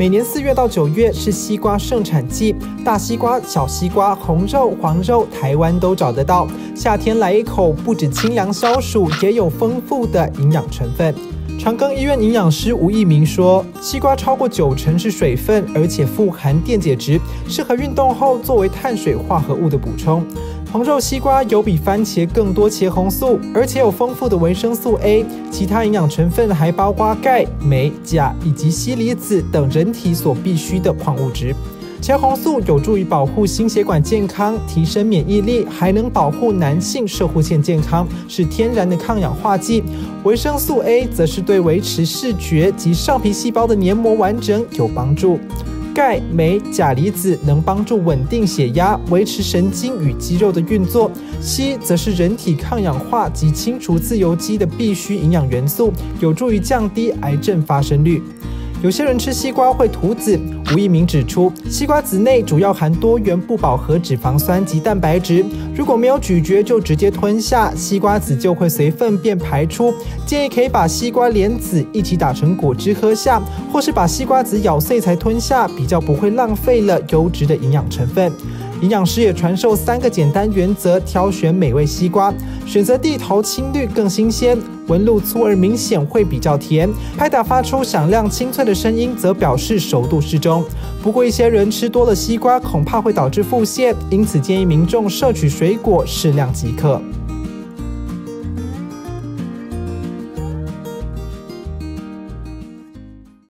每年四月到九月是西瓜盛产季，大西瓜、小西瓜、红肉、黄肉，台湾都找得到。夏天来一口，不止清凉消暑，也有丰富的营养成分。长庚医院营养师吴义明说，西瓜超过九成是水分，而且富含电解质，适合运动后作为碳水化合物的补充。红肉西瓜有比番茄更多茄红素，而且有丰富的维生素 A，其他营养成分还包括钙、镁、钾以及硒离子等人体所必需的矿物质。茄红素有助于保护心血管健康，提升免疫力，还能保护男性射护腺健康，是天然的抗氧化剂。维生素 A 则是对维持视觉及上皮细胞的黏膜完整有帮助。钙、镁、钾离子能帮助稳定血压，维持神经与肌肉的运作。硒则是人体抗氧化及清除自由基的必需营养元素，有助于降低癌症发生率。有些人吃西瓜会吐籽，吴一鸣指出，西瓜籽内主要含多元不饱和脂肪酸及蛋白质，如果没有咀嚼就直接吞下，西瓜籽就会随粪便排出。建议可以把西瓜莲籽一起打成果汁喝下，或是把西瓜籽咬碎才吞下，比较不会浪费了优质的营养成分。营养师也传授三个简单原则，挑选美味西瓜，选择地头青绿更新鲜，纹路粗而明显会比较甜，拍打发出响亮清脆的声音，则表示熟度适中。不过一些人吃多了西瓜，恐怕会导致腹泻，因此建议民众摄取水果适量即可。